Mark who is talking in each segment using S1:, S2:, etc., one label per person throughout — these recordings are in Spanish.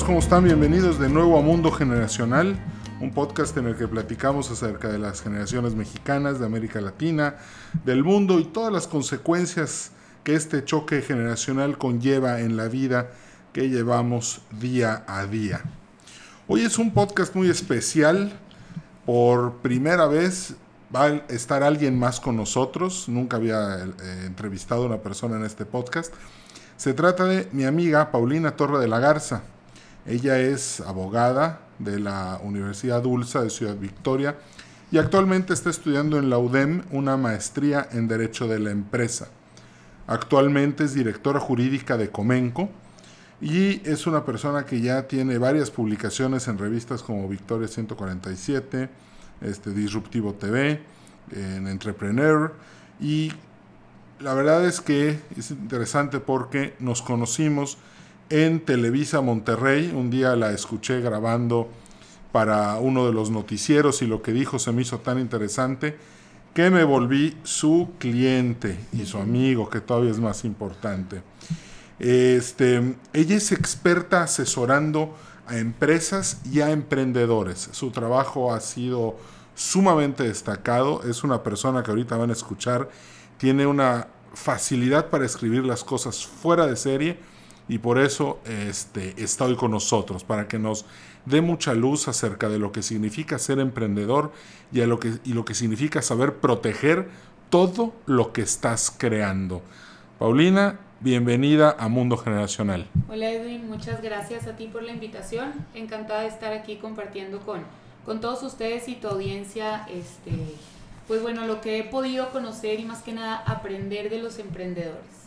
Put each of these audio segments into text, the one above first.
S1: ¿Cómo están? Bienvenidos de nuevo a Mundo Generacional, un podcast en el que platicamos acerca de las generaciones mexicanas, de América Latina, del mundo y todas las consecuencias que este choque generacional conlleva en la vida que llevamos día a día. Hoy es un podcast muy especial. Por primera vez va a estar alguien más con nosotros. Nunca había eh, entrevistado a una persona en este podcast. Se trata de mi amiga Paulina Torre de la Garza. Ella es abogada de la Universidad Dulce de Ciudad Victoria y actualmente está estudiando en la UDEM una maestría en Derecho de la Empresa. Actualmente es directora jurídica de Comenco y es una persona que ya tiene varias publicaciones en revistas como Victoria 147, este, Disruptivo TV, en Entrepreneur y la verdad es que es interesante porque nos conocimos en Televisa Monterrey. Un día la escuché grabando para uno de los noticieros y lo que dijo se me hizo tan interesante que me volví su cliente y su amigo, que todavía es más importante. Este, ella es experta asesorando a empresas y a emprendedores. Su trabajo ha sido sumamente destacado. Es una persona que ahorita van a escuchar tiene una facilidad para escribir las cosas fuera de serie y por eso este, está hoy con nosotros, para que nos dé mucha luz acerca de lo que significa ser emprendedor y, lo, que, y lo que significa saber proteger todo lo que estás creando. Paulina, bienvenida a Mundo Generacional.
S2: Hola Edwin, muchas gracias a ti por la invitación. Encantada de estar aquí compartiendo con, con todos ustedes y tu audiencia este, pues bueno, lo que he podido conocer y más que nada aprender de los emprendedores.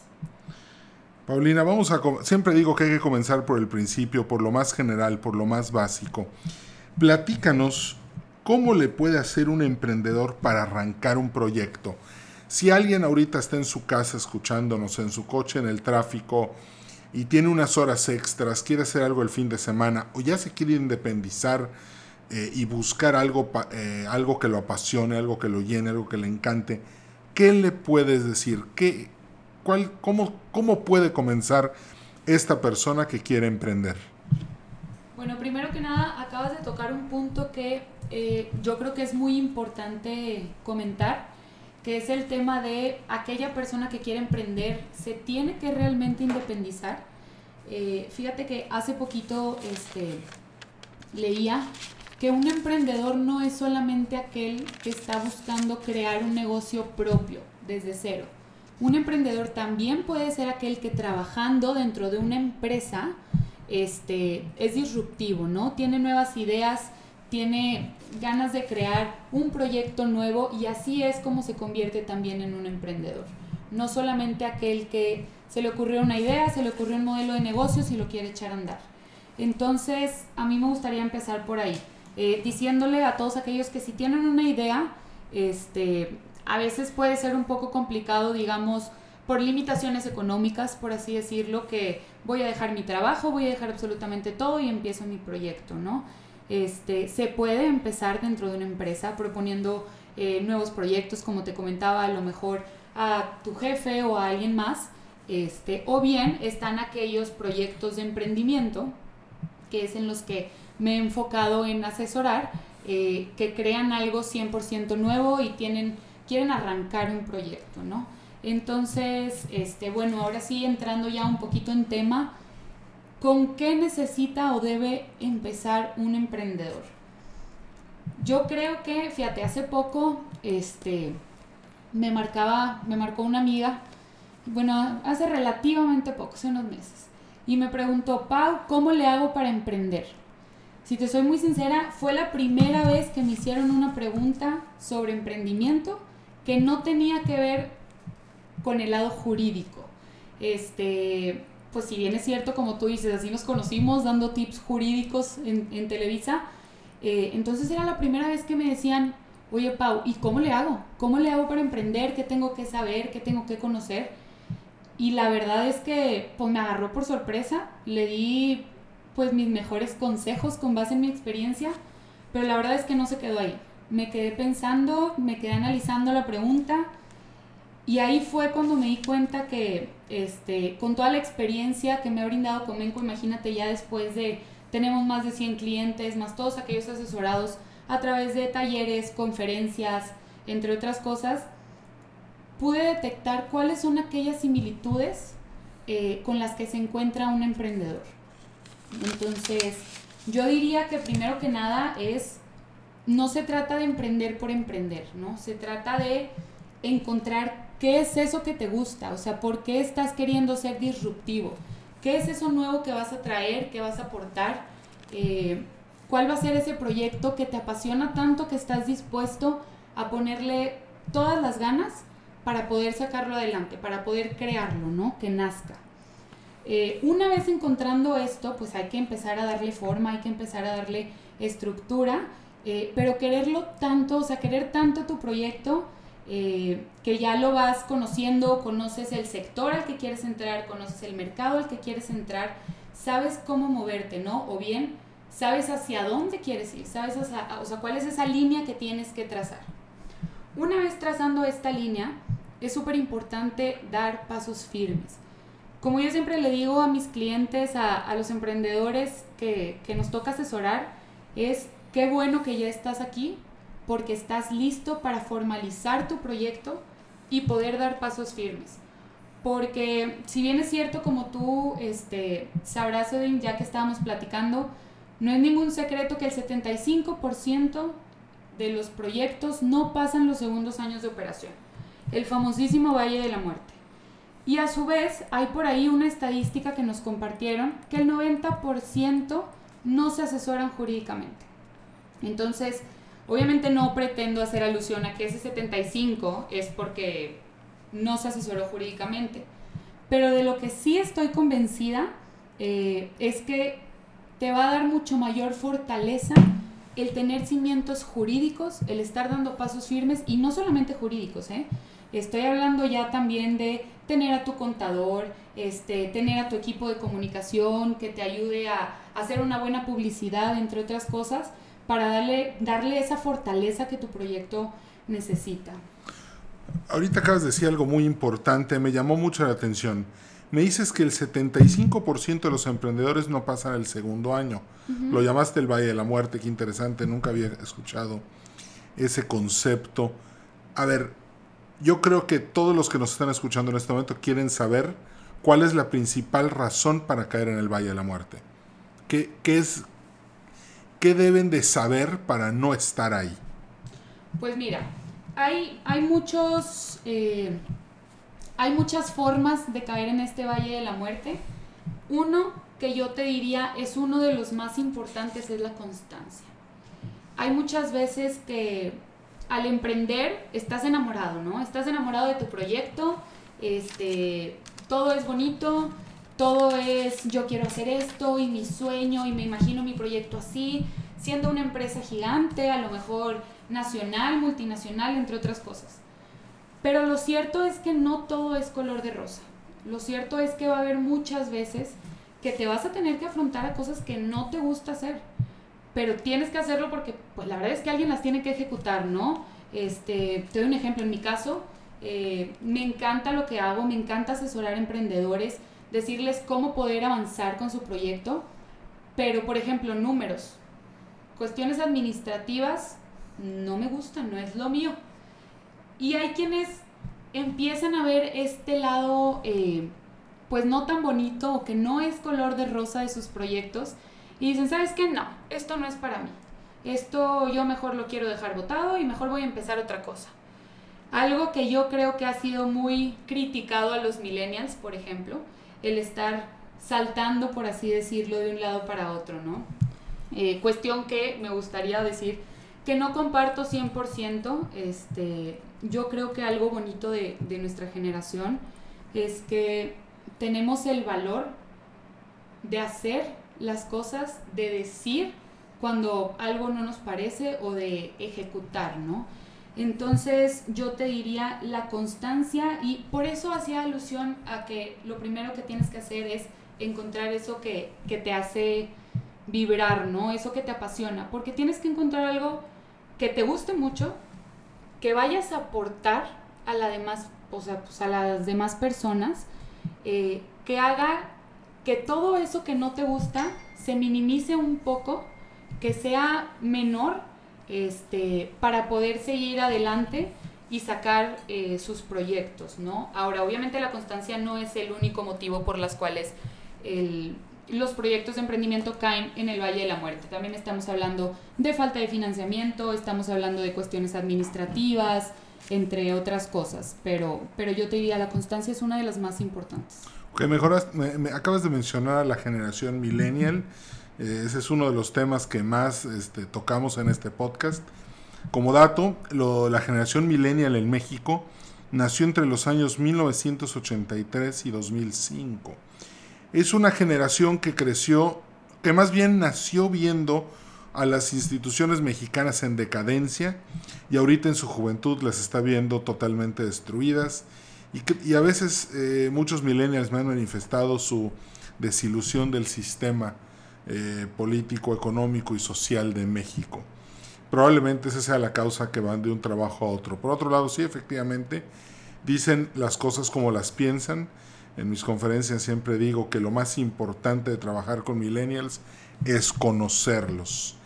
S1: Paulina, vamos a siempre digo que hay que comenzar por el principio, por lo más general, por lo más básico. Platícanos cómo le puede hacer un emprendedor para arrancar un proyecto. Si alguien ahorita está en su casa escuchándonos, en su coche, en el tráfico, y tiene unas horas extras, quiere hacer algo el fin de semana, o ya se quiere independizar, eh, y buscar algo, eh, algo que lo apasione, algo que lo llene, algo que le encante, ¿qué le puedes decir? ¿Qué, cómo, ¿Cómo puede comenzar esta persona que quiere emprender?
S2: Bueno, primero que nada, acabas de tocar un punto que eh, yo creo que es muy importante comentar, que es el tema de aquella persona que quiere emprender, se tiene que realmente independizar. fíjate que hace poquito este, leía que un emprendedor no es solamente aquel que está buscando crear un negocio propio desde cero. Un emprendedor también puede ser aquel que trabajando dentro de una empresa este, es disruptivo, ¿no? Tiene nuevas ideas, tiene ganas de crear un proyecto nuevo y así es como se convierte también en un emprendedor. No solamente aquel que se le ocurrió una idea, se le ocurrió un modelo de negocios y lo quiere echar a andar. Entonces, a mí me gustaría empezar por ahí. Eh, diciéndole a todos aquellos que si tienen una idea, este, a veces puede ser un poco complicado, digamos, por limitaciones económicas, por así decirlo, que voy a dejar mi trabajo, voy a dejar absolutamente todo y empiezo mi proyecto, ¿no? Este, se puede empezar dentro de una empresa proponiendo eh, nuevos proyectos, como te comentaba, a lo mejor a tu jefe o a alguien más, este, o bien están aquellos proyectos de emprendimiento, que es en los que me he enfocado en asesorar, eh, que crean algo 100% nuevo y tienen, quieren arrancar un proyecto, ¿no? Entonces, este, bueno, ahora sí entrando ya un poquito en tema, ¿con qué necesita o debe empezar un emprendedor? Yo creo que, fíjate, hace poco, este, me marcaba, me marcó una amiga, bueno, hace relativamente poco, hace unos meses, y me preguntó, Pau, ¿cómo le hago para emprender? Si te soy muy sincera, fue la primera vez que me hicieron una pregunta sobre emprendimiento que no tenía que ver con el lado jurídico. Este, pues si bien es cierto, como tú dices, así nos conocimos dando tips jurídicos en, Televisa, eh, entonces era la primera vez que me decían, oye Pau, ¿y cómo le hago? ¿Cómo le hago para emprender? ¿Qué tengo que saber? ¿Qué tengo que conocer? Y la verdad es que pues me agarró por sorpresa, le di pues mis mejores consejos con base en mi experiencia, pero la verdad es que no se quedó ahí. Me quedé pensando, me quedé analizando la pregunta y ahí fue cuando me di cuenta que este, con toda la experiencia que me ha brindado Comenco, imagínate ya después de tenemos más de 100 clientes, más todos aquellos asesorados a través de talleres, conferencias, entre otras cosas, pude detectar cuáles son aquellas similitudes eh, con las que se encuentra un emprendedor. Entonces, yo diría que primero que nada es, no se trata de emprender por emprender, ¿no? Se trata de encontrar qué es eso que te gusta, o sea, por qué estás queriendo ser disruptivo, qué es eso nuevo que vas a traer, qué vas a aportar, eh, cuál va a ser ese proyecto que te apasiona tanto que estás dispuesto a ponerle todas las ganas para poder sacarlo adelante, para poder crearlo, ¿no? Que nazca. Eh, una vez encontrando esto, pues hay que empezar a darle forma, hay que empezar a darle estructura, eh, pero quererlo tanto, o sea, querer tanto tu proyecto, eh, que ya lo vas conociendo, conoces el sector al que quieres entrar, conoces el mercado al que quieres entrar, sabes cómo moverte, ¿no? O bien sabes hacia dónde quieres ir, sabes o sea, cuál es esa línea que tienes que trazar. Una vez trazando esta línea, es súper importante dar pasos firmes. Como yo siempre le digo a mis clientes, a, los emprendedores que, que nos toca asesorar, es qué bueno que ya estás aquí porque estás listo para formalizar tu proyecto y poder dar pasos firmes. Porque si bien es cierto, como tú este, sabrás, Edwin, ya que estábamos platicando, no es ningún secreto que el 75% de los proyectos no pasan los segundos años de operación. El famosísimo Valle de la Muerte. Y a su vez hay por ahí una estadística que nos compartieron que el 90% no se asesoran jurídicamente. Entonces, obviamente no pretendo hacer alusión a que ese 75 es porque no se asesoró jurídicamente. Pero de lo que sí estoy convencida eh, es que te va a dar mucho mayor fortaleza el tener cimientos jurídicos, el estar dando pasos firmes y no solamente jurídicos, ¿eh? Estoy hablando ya también de tener a tu contador, este, tener a tu equipo de comunicación que te ayude a, hacer una buena publicidad, entre otras cosas, para darle, darle esa fortaleza que tu proyecto necesita.
S1: Ahorita acabas de decir algo muy importante, me llamó mucho la atención. Me dices que el 75% de los emprendedores no pasan el segundo año. Lo llamaste el Valle de la Muerte, qué interesante, nunca había escuchado ese concepto. A ver, yo creo que todos los que nos están escuchando en este momento quieren saber cuál es la principal razón para caer en el Valle de la Muerte. ¿Qué, es, qué deben de saber para no estar ahí?
S2: Pues mira, hay, hay muchos... Eh, hay muchas formas de caer en este valle de la muerte. Uno que yo te diría es uno de los más importantes es la constancia. Hay muchas veces que al emprender estás enamorado, ¿no? Estás enamorado de tu proyecto, este, todo es bonito, todo es yo quiero hacer esto y mi sueño y me imagino mi proyecto así, siendo una empresa gigante, a lo mejor nacional, multinacional, entre otras cosas. Pero lo cierto es que no todo es color de rosa. Lo cierto es que va a haber muchas veces que te vas a tener que afrontar a cosas que no te gusta hacer. Pero tienes que hacerlo porque, pues la verdad es que alguien las tiene que ejecutar, ¿no? Este, te doy un ejemplo. En mi caso, eh, me encanta lo que hago, me encanta asesorar emprendedores, decirles cómo poder avanzar con su proyecto. Pero, por ejemplo, números, cuestiones administrativas, no me gustan, no es lo mío. Y hay quienes empiezan a ver este lado, eh, pues no tan bonito o que no es color de rosa de sus proyectos y dicen, ¿sabes qué? No, esto no es para mí. Esto yo mejor lo quiero dejar botado y mejor voy a empezar otra cosa. Algo que yo creo que ha sido muy criticado a los millennials, por ejemplo, el estar saltando, por así decirlo, de un lado para otro, ¿no? Eh, cuestión que me gustaría decir que no comparto 100%, este, yo creo que algo bonito de, nuestra generación es que tenemos el valor de hacer las cosas, de decir cuando algo no nos parece o de ejecutar, ¿no? Entonces yo te diría la constancia y por eso hacía alusión a que lo primero que tienes que hacer es encontrar eso que, que te hace vibrar, ¿no? Eso que te apasiona, porque tienes que encontrar algo que te guste mucho, que vayas a aportar a, la demás, o sea, pues a las demás personas, eh, que haga que todo eso que no te gusta se minimice un poco, que sea menor, este, para poder seguir adelante y sacar eh, sus proyectos, ¿no? Ahora, obviamente la constancia no es el único motivo por las cuales los proyectos de emprendimiento caen en el Valle de la Muerte. También estamos hablando de falta de financiamiento, estamos hablando de cuestiones administrativas, entre otras cosas, pero, pero yo te diría, la constancia es una de las más importantes.
S1: Ok, mejoras, me, acabas de mencionar a la generación millennial, ese es uno de los temas que más este, tocamos en este podcast. Como dato, la generación millennial en México nació entre los años 1983 y 2005. Es una generación que creció, que más bien nació viendo a las instituciones mexicanas en decadencia y ahorita en su juventud las está viendo totalmente destruidas y, a veces eh, muchos millennials me han manifestado su desilusión del sistema eh, político, económico y social de México. Probablemente esa sea la causa que van de un trabajo a otro. Por otro lado, sí, efectivamente, dicen las cosas como las piensan. En mis conferencias siempre digo que lo más importante de trabajar con millennials es conocerlos.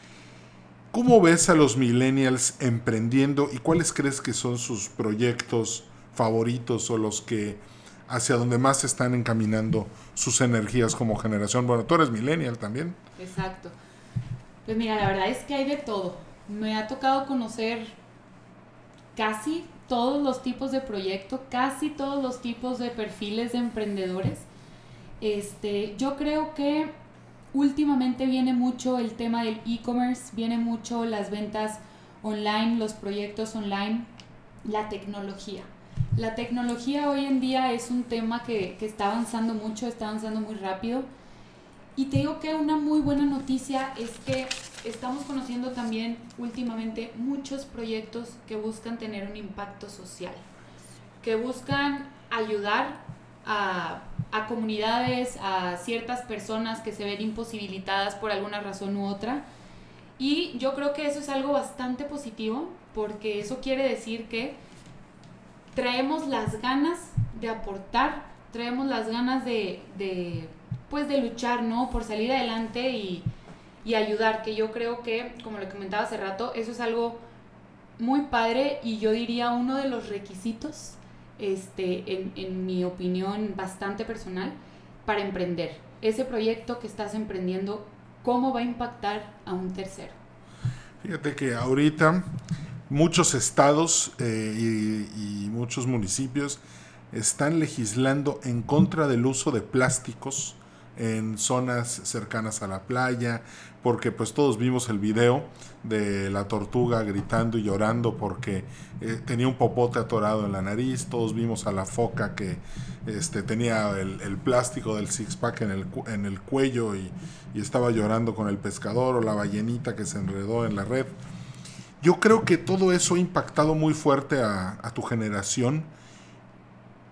S1: ¿Cómo ves a los millennials emprendiendo y cuáles crees que son sus proyectos favoritos o los que hacia donde más están encaminando sus energías como generación? Bueno, tú eres millennial también.
S2: Exacto. Pues mira, la verdad es que hay de todo. Me ha tocado conocer casi todos los tipos de proyectos, casi todos los tipos de perfiles de emprendedores. Este, yo creo que últimamente viene mucho el tema del e-commerce, viene mucho las ventas online, los proyectos online, la tecnología. La tecnología hoy en día es un tema que, que, está avanzando mucho, está avanzando muy rápido. Y te digo que una muy buena noticia es que estamos conociendo también últimamente muchos proyectos que buscan tener un impacto social, que buscan ayudar a, a comunidades, a ciertas personas que se ven imposibilitadas por alguna razón u otra. Y yo creo que eso es algo bastante positivo porque eso quiere decir que traemos las ganas de aportar, traemos las ganas de, de pues de luchar, ¿no? Por salir adelante y, y ayudar, que yo creo que, como lo comentaba hace rato, eso es algo muy padre y yo diría uno de los requisitos este, en, en mi opinión bastante personal, para emprender. Ese proyecto que estás emprendiendo, ¿cómo va a impactar a un tercero?
S1: Fíjate que ahorita muchos estados eh, y, y, muchos municipios están legislando en contra del uso de plásticos en zonas cercanas a la playa, porque pues todos vimos el video de la tortuga gritando y llorando porque eh, tenía un popote atorado en la nariz, todos vimos a la foca que este, tenía el, plástico del six-pack en el, en el cuello y, estaba llorando con el pescador o la ballenita que se enredó en la red. Yo creo que todo eso ha impactado muy fuerte a, tu generación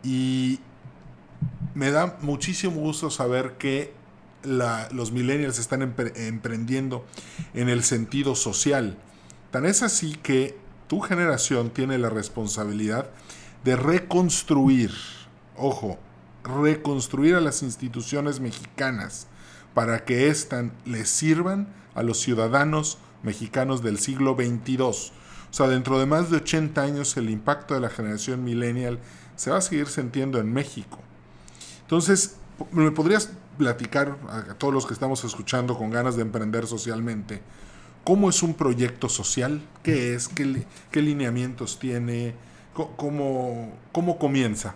S1: y, me da muchísimo gusto saber que los millennials están emprendiendo en el sentido social. Tan es así que tu generación tiene la responsabilidad de reconstruir, ojo, reconstruir a las instituciones mexicanas para que éstas les sirvan a los ciudadanos mexicanos del siglo XXII. O sea, dentro de más de 80 años el impacto de la generación millennial se va a seguir sintiendo en México. Entonces, ¿me podrías platicar a todos los que estamos escuchando con ganas de emprender socialmente? ¿Cómo es un proyecto social? ¿Qué es? ¿Qué, lineamientos tiene? ¿Cómo, ¿Cómo comienza?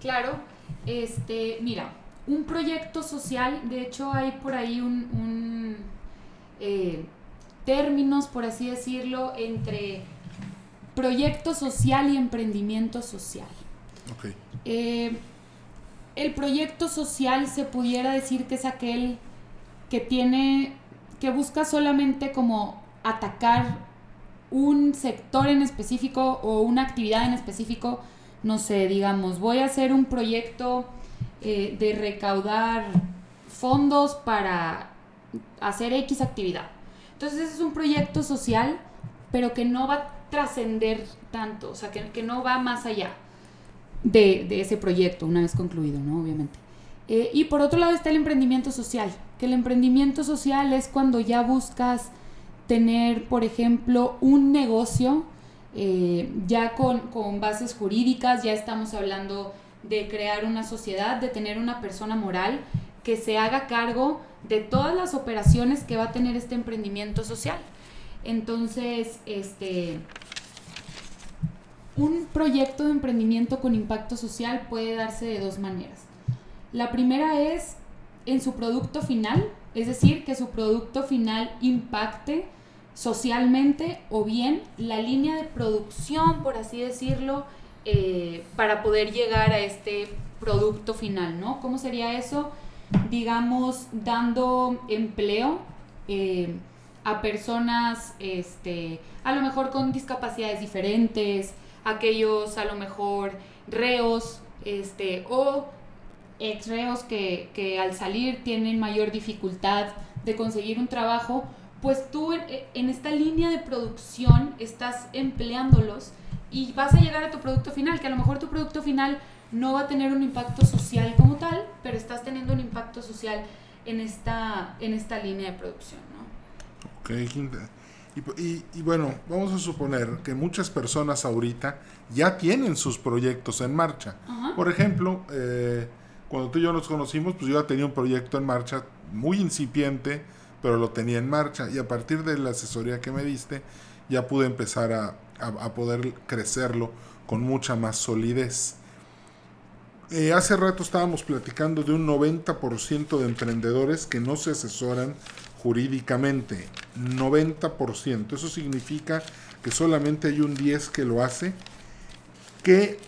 S2: Claro, este, mira, un proyecto social, de hecho hay por ahí un, eh, términos, por así decirlo, entre proyecto social y emprendimiento social.
S1: Okay.
S2: Eh, el proyecto social se pudiera decir que es aquel que tiene, que busca solamente como atacar un sector en específico o una actividad en específico, no sé, digamos, voy a hacer un proyecto eh, de recaudar fondos para hacer X actividad. Entonces es un proyecto social, pero que no va a trascender tanto, o sea, que, que no va más allá de, ese proyecto una vez concluido, ¿no? Obviamente. Eh, y por otro lado está el emprendimiento social, que el emprendimiento social es cuando ya buscas tener, por ejemplo, un negocio eh, ya con, con bases jurídicas, ya estamos hablando de crear una sociedad, de tener una persona moral que se haga cargo de todas las operaciones que va a tener este emprendimiento social. Entonces, este, un proyecto de emprendimiento con impacto social puede darse de dos maneras. La primera es en su producto final, es decir, que su producto final impacte socialmente o bien la línea de producción, por así decirlo, eh, para poder llegar a este producto final, ¿no? ¿Cómo sería eso? Digamos, dando empleo eh, a personas, este, a lo mejor con discapacidades diferentes, aquellos a lo mejor reos, este, o ex reos que, que al salir tienen mayor dificultad de conseguir un trabajo, pues tú en, esta línea de producción estás empleándolos y vas a llegar a tu producto final, que a lo mejor tu producto final no va a tener un impacto social como tal, pero estás teniendo un impacto social en esta, en esta línea de producción, ¿no?
S1: Ok, y, y, bueno, vamos a suponer que muchas personas ahorita ya tienen sus proyectos en marcha. Por ejemplo, eh, cuando tú y yo nos conocimos, pues yo ya tenía un proyecto en marcha muy incipiente, pero lo tenía en marcha y a partir de la asesoría que me diste ya pude empezar a, a, poder crecerlo con mucha más solidez. Eh, hace rato estábamos platicando de un 90% de emprendedores que no se asesoran jurídicamente. 90%. Eso significa que solamente hay un 10 que lo hace. ¿Qué,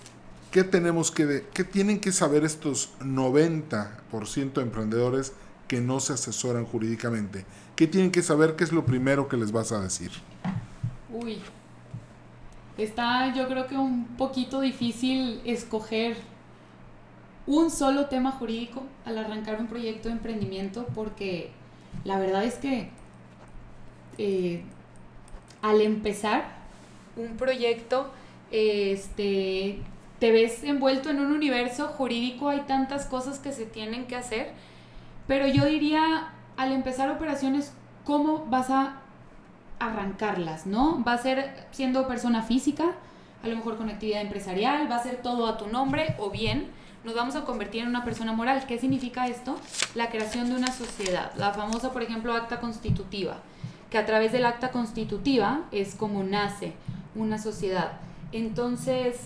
S1: qué tenemos que, qué tienen que saber estos 90% de emprendedores que no se asesoran jurídicamente? ¿Qué tienen que saber? ¿Qué es lo primero que les vas a decir?
S2: Uy, está yo creo que un poquito difícil escoger un solo tema jurídico al arrancar un proyecto de emprendimiento porque la verdad es que eh, al empezar un proyecto, este, te ves envuelto en un universo jurídico, hay tantas cosas que se tienen que hacer pero yo diría, al empezar operaciones, ¿cómo vas a arrancarlas, no? Va a ser siendo persona física, a lo mejor con actividad empresarial, va a ser todo a tu nombre o bien nos vamos a convertir en una persona moral. ¿Qué significa esto? La creación de una sociedad, la famosa, por ejemplo, acta constitutiva, que a través del acta constitutiva es como nace una sociedad. Entonces,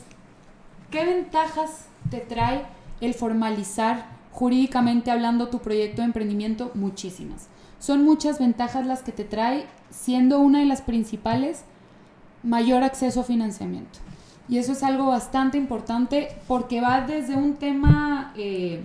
S2: ¿qué ventajas te trae el formalizar jurídicamente hablando tu proyecto de emprendimiento? Muchísimas. Son muchas ventajas las que te trae, siendo una de las principales, mayor acceso a financiamiento. Y eso es algo bastante importante porque va desde un tema, eh,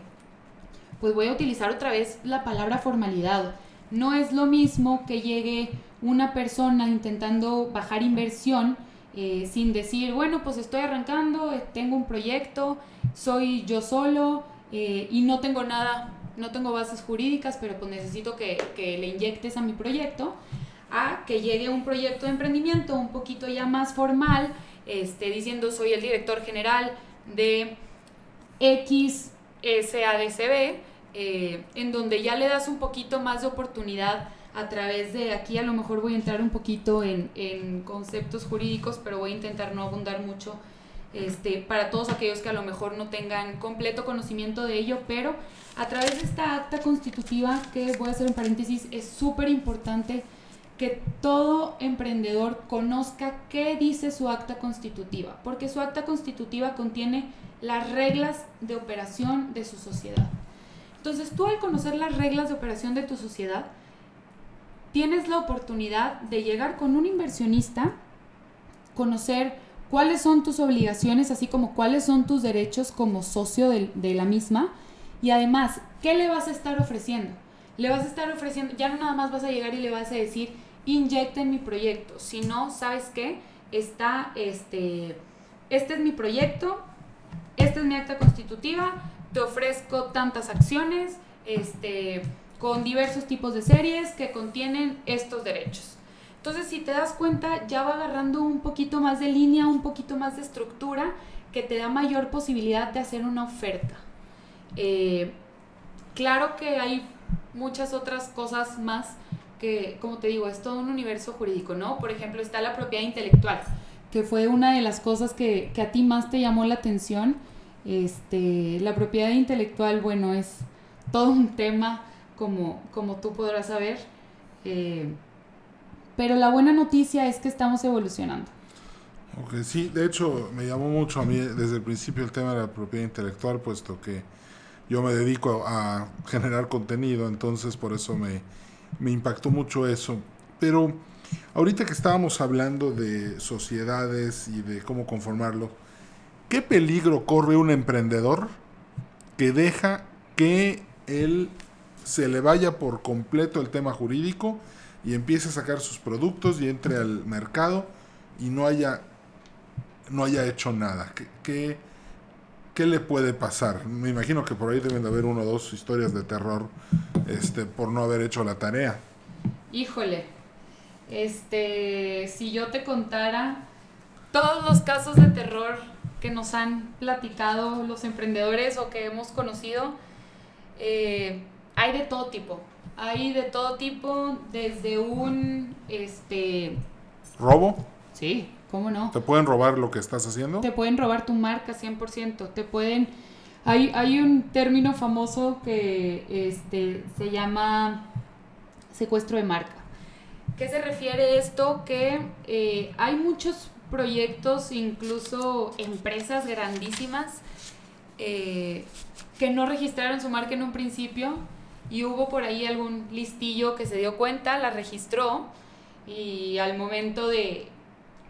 S2: pues voy a utilizar otra vez la palabra formalidad. No es lo mismo que llegue una persona intentando bajar inversión eh, sin decir, bueno, pues estoy arrancando, eh, tengo un proyecto, soy yo solo, y no tengo nada, no tengo bases jurídicas, pero pues necesito que, le inyectes a mi proyecto, a que llegue un proyecto de emprendimiento un poquito ya más formal, este, diciendo soy el director general de X SADCB, eh, en donde ya le das un poquito más de oportunidad a través de aquí a lo mejor voy a entrar un poquito en, en conceptos jurídicos, pero voy a intentar no abundar mucho este, para todos aquellos que a lo mejor no tengan completo conocimiento de ello, pero a través de esta acta constitutiva, que voy a hacer un paréntesis, es súper importante que todo emprendedor conozca qué dice su acta constitutiva, porque su acta constitutiva contiene las reglas de operación de su sociedad. Entonces tú al conocer las reglas de operación de tu sociedad, tienes la oportunidad de llegar con un inversionista, conocer cuáles son tus obligaciones, así como cuáles son tus derechos como socio de, la misma. Y además, ¿qué le vas a estar ofreciendo? Le vas a estar ofreciendo, ya no nada más vas a llegar y le vas a decir, inyecta en mi proyecto. Si no, ¿sabes qué? Está, este, este es mi proyecto, esta es mi acta constitutiva, te ofrezco tantas acciones, este, con diversos tipos de series que contienen estos derechos. Entonces, si te das cuenta, ya va agarrando un poquito más de línea, un poquito más de estructura, que te da mayor posibilidad de hacer una oferta. Eh, claro que hay muchas otras cosas más que, como te digo, es todo un universo jurídico, ¿no? Por ejemplo, está la propiedad intelectual, que fue una de las cosas que, que a ti más te llamó la atención. Este, la propiedad intelectual, bueno, es todo un tema, como, como tú podrás saber. Eh, pero la buena noticia es que estamos evolucionando.
S1: Ok, sí, de hecho me llamó mucho a mí desde el principio el tema de la propiedad intelectual, puesto que yo me dedico a generar contenido, entonces por eso me, me impactó mucho eso. Pero ahorita que estábamos hablando de sociedades y de cómo conformarlo, ¿qué peligro corre un emprendedor que deja que él se le vaya por completo el tema jurídico y empiece a sacar sus productos y entre al mercado y no haya no haya hecho nada? ¿Qué, qué, qué le puede pasar? Me imagino que por ahí deben de haber una o dos historias de terror este, por no haber hecho la tarea.
S2: Híjole, este, si yo te contara todos los casos de terror que nos han platicado los emprendedores o que hemos conocido, eh, hay de todo tipo. Hay de todo tipo, desde un, este...
S1: ¿Robo?
S2: Sí, ¿Cómo no?
S1: ¿Te pueden robar lo que estás haciendo?
S2: Te pueden robar tu marca 100%. Te pueden... Hay, hay un término famoso que este, se llama secuestro de marca. ¿Qué se refiere esto? Que eh, hay muchos proyectos, incluso empresas grandísimas, eh, que no registraron su marca en un principio y hubo por ahí algún listillo que se dio cuenta, la registró y al momento de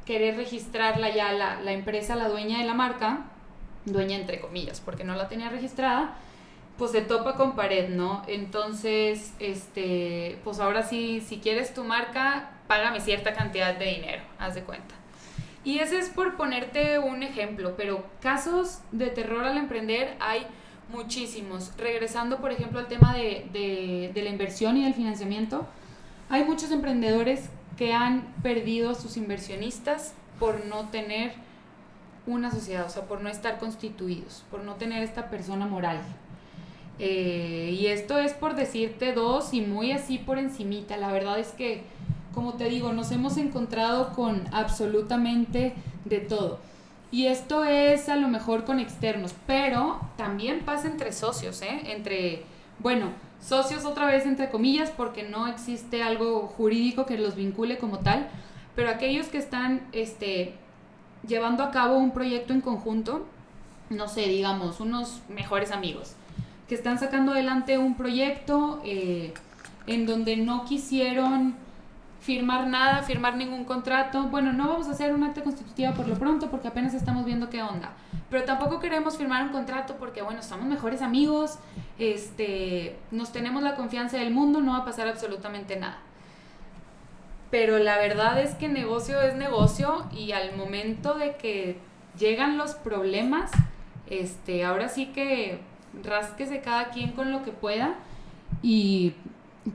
S2: querer registrarla ya la, la empresa, la dueña de la marca, dueña entre comillas, porque no la tenía registrada, pues se topa con pared, ¿no? Entonces, este, pues ahora sí, si quieres tu marca, págame cierta cantidad de dinero, haz de cuenta. Y ese es por ponerte un ejemplo, pero casos de terror al emprender hay muchísimos. Regresando, por ejemplo, al tema de, de, la inversión y del financiamiento, hay muchos emprendedores que han perdido a sus inversionistas por no tener una sociedad, o sea, por no estar constituidos, por no tener esta persona moral. Eh, y esto es por decirte dos y muy así por encimita. La verdad es que, como te digo, nos hemos encontrado con absolutamente de todo. Y esto es a lo mejor con externos, pero también pasa entre socios, ¿eh? Entre, bueno, socios otra vez entre comillas porque no existe algo jurídico que los vincule como tal, pero aquellos que están este, llevando a cabo un proyecto en conjunto, no sé, digamos, unos mejores amigos, que están sacando adelante un proyecto eh, en donde no quisieron firmar nada, firmar ningún contrato. Bueno, no vamos a hacer un acta constitutiva por lo pronto porque apenas estamos viendo qué onda. Pero tampoco queremos firmar un contrato porque, bueno, somos mejores amigos, este, nos tenemos la confianza del mundo, no va a pasar absolutamente nada. Pero la verdad es que negocio es negocio y al momento de que llegan los problemas, este, ahora sí que rásquese cada quien con lo que pueda y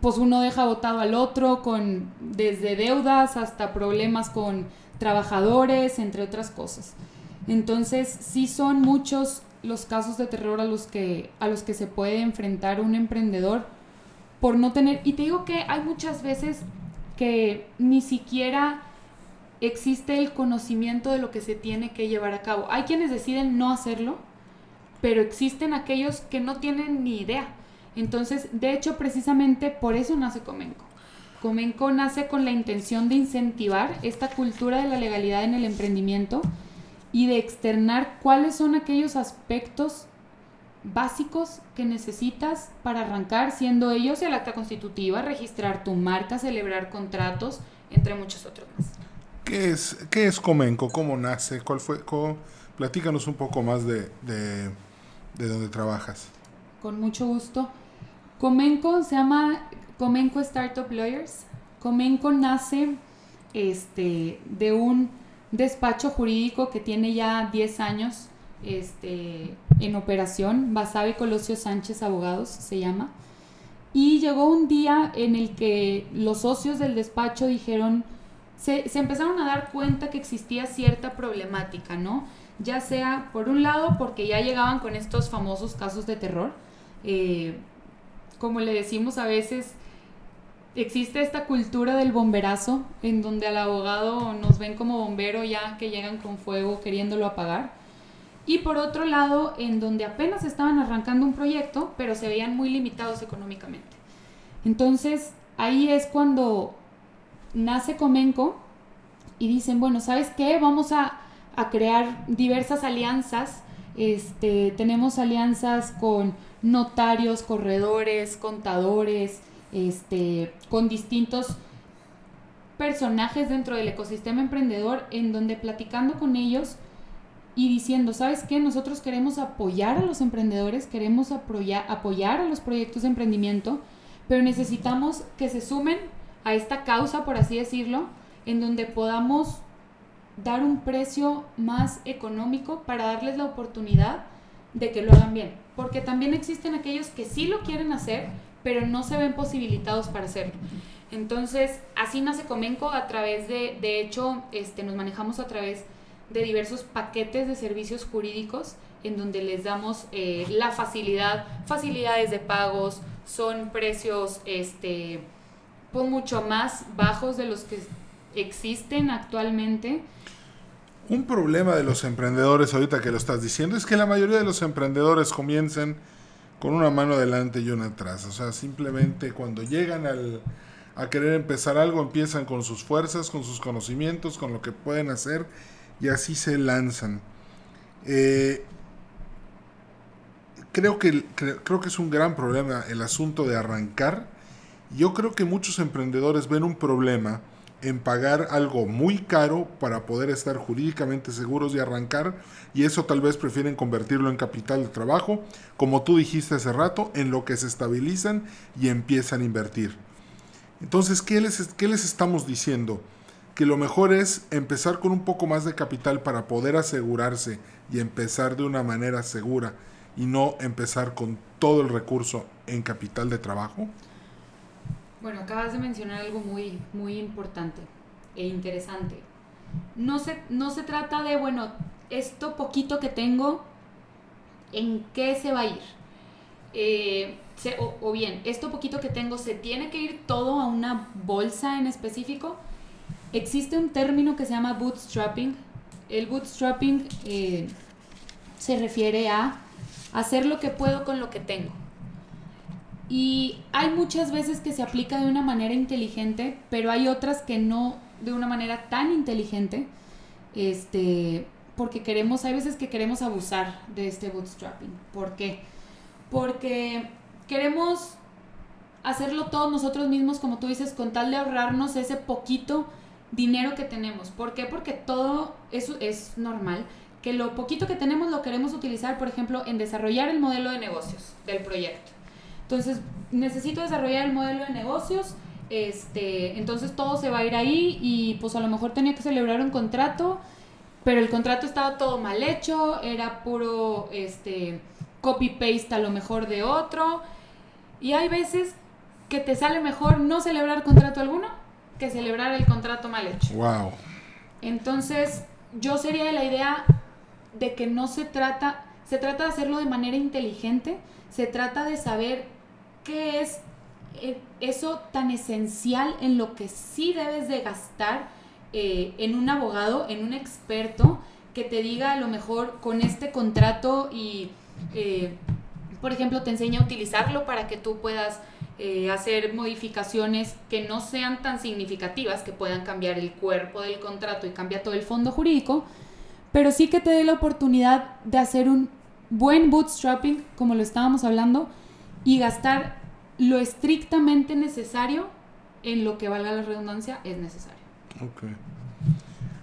S2: pues uno deja votado al otro con desde deudas hasta problemas con trabajadores, entre otras cosas. Entonces, sí son muchos los casos de terror a los que a los que se puede enfrentar un emprendedor por no tener y te digo que hay muchas veces que ni siquiera existe el conocimiento de lo que se tiene que llevar a cabo. Hay quienes deciden no hacerlo, pero existen aquellos que no tienen ni idea. Entonces, de hecho, precisamente por eso nace Comenco. Comenco nace con la intención de incentivar esta cultura de la legalidad en el emprendimiento y de externar cuáles son aquellos aspectos básicos que necesitas para arrancar, siendo ellos el acta constitutiva, registrar tu marca, celebrar contratos, entre muchos otros más.
S1: ¿Qué es, qué es Comenco? ¿Cómo nace? ¿Cuál fue? Platícanos un poco más de, de, de dónde trabajas.
S2: Con mucho gusto. Comenco se llama Comenco Startup Lawyers. Comenco nace este, de un despacho jurídico que tiene ya 10 años este, en operación, Basabe Colosio Sánchez Abogados se llama. Y llegó un día en el que los socios del despacho dijeron, se, se, empezaron a dar cuenta que existía cierta problemática, ¿no? Ya sea, por un lado, porque ya llegaban con estos famosos casos de terror, eh, como le decimos a veces, existe esta cultura del bomberazo, en donde al abogado nos ven como bombero ya que llegan con fuego queriéndolo apagar. Y por otro lado, en donde apenas estaban arrancando un proyecto, pero se veían muy limitados económicamente. Entonces, ahí es cuando nace Comenco y dicen, bueno, ¿sabes qué? Vamos a, a crear diversas alianzas. Este, tenemos alianzas con notarios, corredores, contadores, este, con distintos personajes dentro del ecosistema emprendedor en donde platicando con ellos y diciendo, ¿sabes qué? Nosotros queremos apoyar a los emprendedores, queremos apoyar, a los proyectos de emprendimiento, pero necesitamos que se sumen a esta causa, por así decirlo, en donde podamos dar un precio más económico para darles la oportunidad de que lo hagan bien. Porque también existen aquellos que sí lo quieren hacer, pero no se ven posibilitados para hacerlo. Entonces, así nace Comenco a través de, de hecho, este, nos manejamos a través de diversos paquetes de servicios jurídicos en donde les damos eh, la facilidad, facilidades de pagos, son precios este, pues mucho más bajos de los que existen actualmente.
S1: Un problema de los emprendedores ahorita que lo estás diciendo es que la mayoría de los emprendedores comiencen con una mano adelante y una atrás. O sea, simplemente cuando llegan al, a querer empezar algo, empiezan con sus fuerzas, con sus conocimientos, con lo que pueden hacer y así se lanzan. Eh, creo, que, creo que es un gran problema el asunto de arrancar. Yo creo que muchos emprendedores ven un problema en pagar algo muy caro para poder estar jurídicamente seguros de arrancar y eso tal vez prefieren convertirlo en capital de trabajo, como tú dijiste hace rato, en lo que se estabilizan y empiezan a invertir. Entonces, ¿qué les, qué les estamos diciendo? Que lo mejor es empezar con un poco más de capital para poder asegurarse y empezar de una manera segura y no empezar con todo el recurso en capital de trabajo.
S2: Bueno, acabas de mencionar algo muy, muy importante e interesante. No se, no se trata de, bueno, esto poquito que tengo, ¿en qué se va a ir? Eh, o, bien, esto poquito que tengo, ¿se tiene que ir todo a una bolsa en específico? Existe un término que se llama bootstrapping. El bootstrapping eh, se refiere a hacer lo que puedo con lo que tengo. Y hay muchas veces que se aplica de una manera inteligente, pero hay otras que no de una manera tan inteligente. Este, porque queremos, hay veces que queremos abusar de este bootstrapping. ¿Por qué? Porque queremos hacerlo todos nosotros mismos, como tú dices, con tal de ahorrarnos ese poquito dinero que tenemos. ¿Por qué? Porque todo eso es normal, que lo poquito que tenemos lo queremos utilizar, por ejemplo, en desarrollar el modelo de negocios del proyecto. Entonces, necesito desarrollar el modelo de negocios, este, entonces todo se va a ir ahí y pues a lo mejor tenía que celebrar un contrato, pero el contrato estaba todo mal hecho, era puro este copy paste a lo mejor de otro y hay veces que te sale mejor no celebrar contrato alguno que celebrar el contrato mal hecho.
S1: Wow.
S2: Entonces, yo sería de la idea de que no se trata, se trata de hacerlo de manera inteligente, se trata de saber qué es eh, eso tan esencial en lo que sí debes de gastar eh, en un abogado, en un experto que te diga a lo mejor con este contrato y, eh, por ejemplo, te enseña a utilizarlo para que tú puedas hacer modificaciones que no sean tan significativas, que puedan cambiar el cuerpo del contrato y cambia todo el fondo jurídico, pero sí que te dé la oportunidad de hacer un buen bootstrapping, como lo estábamos hablando, y gastar lo estrictamente necesario en lo que valga la redundancia es necesario.
S1: Ok.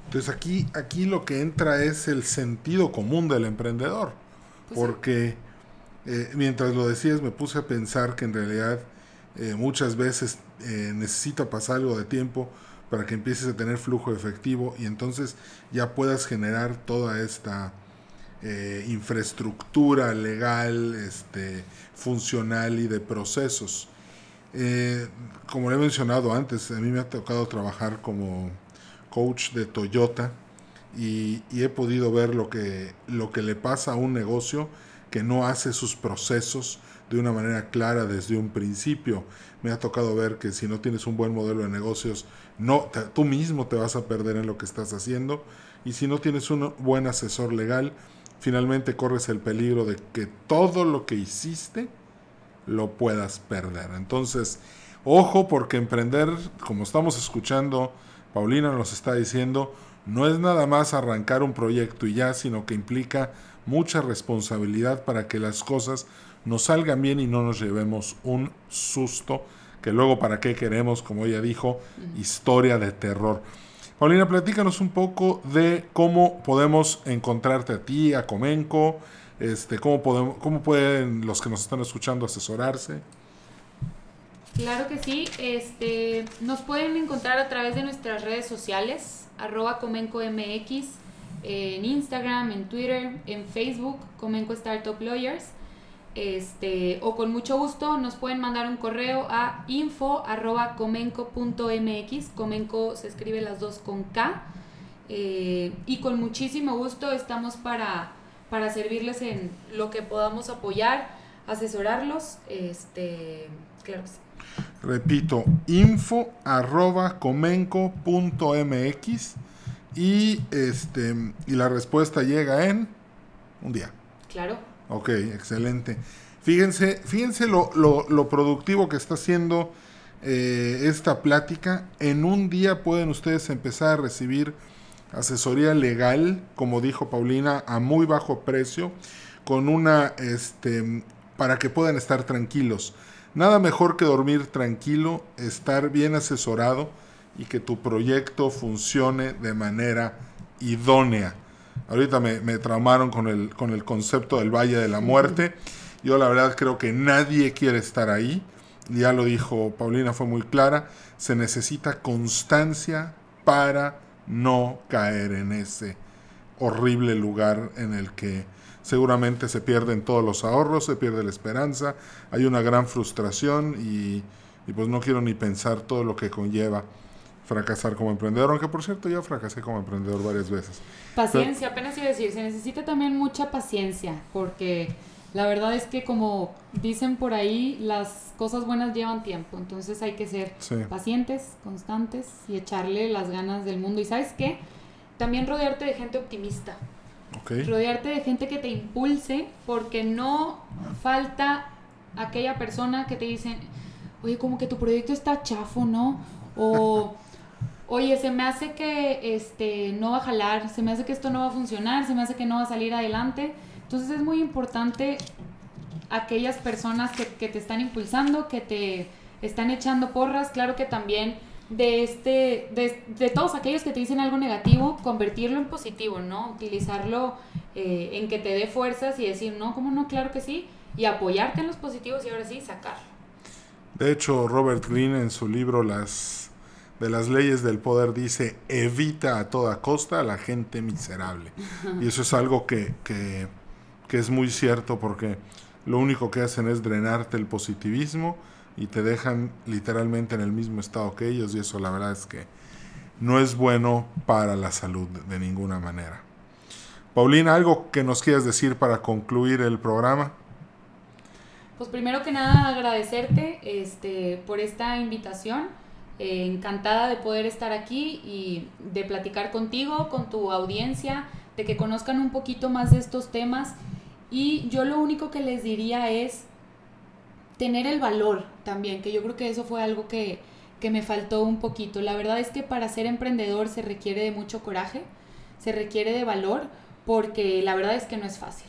S1: Entonces aquí, aquí lo que entra es el sentido común del emprendedor. Pues porque eh, mientras lo decías me puse a pensar que en realidad eh, muchas veces eh, necesita pasar algo de tiempo para que empieces a tener flujo efectivo y entonces ya puedas generar toda esta infraestructura legal, este, funcional y de procesos. Eh, como le he mencionado antes, a mí me ha tocado trabajar como coach de Toyota y, he podido ver lo que, lo que le pasa a un negocio que no hace sus procesos, de una manera clara desde un principio. Me ha tocado ver que si no tienes un buen modelo de negocios, no, tú mismo te vas a perder en lo que estás haciendo. Y si no tienes un buen asesor legal, finalmente corres el peligro de que todo lo que hiciste lo puedas perder. Entonces, ojo porque emprender, como estamos escuchando, Paulina nos está diciendo, no es nada más arrancar un proyecto y ya, sino que implica mucha responsabilidad para que las cosas nos salgan bien y no nos llevemos un susto, que luego para qué queremos, como ella dijo, historia de terror. Paulina, platícanos un poco de cómo podemos encontrarte a ti, a Comenco, este, cómo, podemos, cómo pueden los que nos están escuchando asesorarse.
S2: Claro que sí, este, nos pueden encontrar a través de nuestras redes sociales, arroba ComencoMX, en Instagram, en Twitter, en Facebook, Comenco Startup Lawyers. Este, o con mucho gusto nos pueden mandar un correo a info.comenco.mx. Comenco se escribe las dos con K. Eh, y con muchísimo gusto estamos para, para servirles en lo que podamos apoyar, asesorarlos. Este, claro que sí.
S1: Repito, info.comenco.mx y, este, y la respuesta llega en un día.
S2: Claro.
S1: Ok, excelente. Fíjense, fíjense lo, lo, productivo que está haciendo eh, esta plática. En un día pueden ustedes empezar a recibir asesoría legal, como dijo Paulina, a muy bajo precio, con una, este, para que puedan estar tranquilos. Nada mejor que dormir tranquilo, estar bien asesorado y que tu proyecto funcione de manera idónea. Ahorita me, me traumaron con el, con el concepto del Valle de la Muerte. Yo la verdad creo que nadie quiere estar ahí. Ya lo dijo Paulina, fue muy clara. Se necesita constancia para no caer en ese horrible lugar en el que seguramente se pierden todos los ahorros, se pierde la esperanza, hay una gran frustración y, y pues no quiero ni pensar todo lo que conlleva fracasar como emprendedor, aunque por cierto yo fracasé como emprendedor varias veces.
S2: Paciencia, apenas iba a decir, se necesita también mucha paciencia, porque la verdad es que como dicen por ahí, las cosas buenas llevan tiempo, entonces hay que ser pacientes, constantes y echarle las ganas del mundo. Y sabes qué, también rodearte de gente optimista. Rodearte de gente que te impulse, porque no falta aquella persona que te dice, oye, como que tu proyecto está chafo, ¿no? O oye, se me hace que este, no va a jalar, se me hace que esto no va a funcionar, se me hace que no va a salir adelante. Entonces es muy importante aquellas personas que, te están impulsando, que te están echando porras, claro que también de este de, todos aquellos que te dicen algo negativo convertirlo en positivo no utilizarlo eh, en que te dé fuerzas y decir no cómo no claro que sí y apoyarte en los positivos y ahora sí sacarlo.
S1: De hecho Robert Greene en su libro las de las leyes del poder dice evita a toda costa a la gente miserable. Y eso es algo que, que, es muy cierto porque lo único que hacen es drenarte el positivismo y te dejan literalmente en el mismo estado que ellos y eso la verdad es que no es bueno para la salud de ninguna manera. Paulina, ¿algo que nos quieras decir para concluir el programa?
S2: Pues primero que nada agradecerte este, por esta invitación eh, encantada de poder estar aquí y de platicar contigo, con tu audiencia, de que conozcan un poquito más de estos temas. Y yo lo único que les diría es tener el valor también, que yo creo que eso fue algo que, que me faltó un poquito. La verdad es que para ser emprendedor se requiere de mucho coraje, se requiere de valor, porque la verdad es que no es fácil.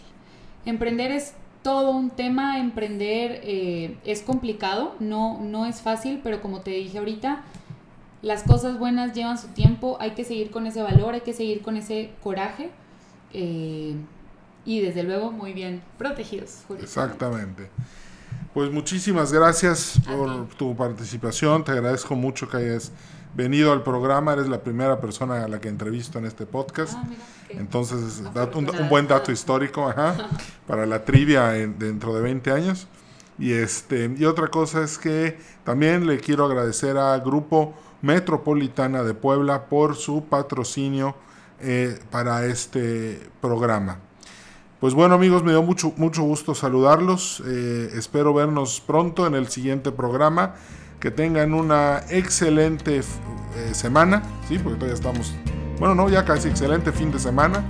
S2: Emprender es todo un tema, emprender eh, es complicado, no, no es fácil, pero como te dije ahorita, las cosas buenas llevan su tiempo, hay que seguir con ese valor, hay que seguir con ese coraje eh, y desde luego muy bien protegidos.
S1: Exactamente. Pues muchísimas gracias por tu participación, te agradezco mucho que hayas venido al programa, eres la primera persona a la que entrevisto en este podcast. Ah, entonces, un, buen dato histórico para la trivia dentro de 20 años. Y, este, y otra cosa es que también le quiero agradecer al Grupo Metropolitana de Puebla por su patrocinio eh, para este programa. Pues bueno amigos, me dio mucho, mucho gusto saludarlos. Eh, espero vernos pronto en el siguiente programa. Que tengan una excelente eh, semana, ¿sí? Porque todavía estamos, bueno, no, ya casi excelente fin de semana.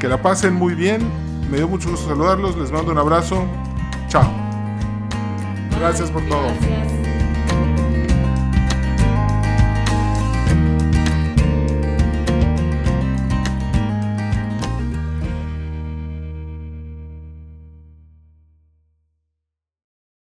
S1: Que la pasen muy bien. Me dio mucho gusto saludarlos. Les mando un abrazo. Chao. Gracias por todo.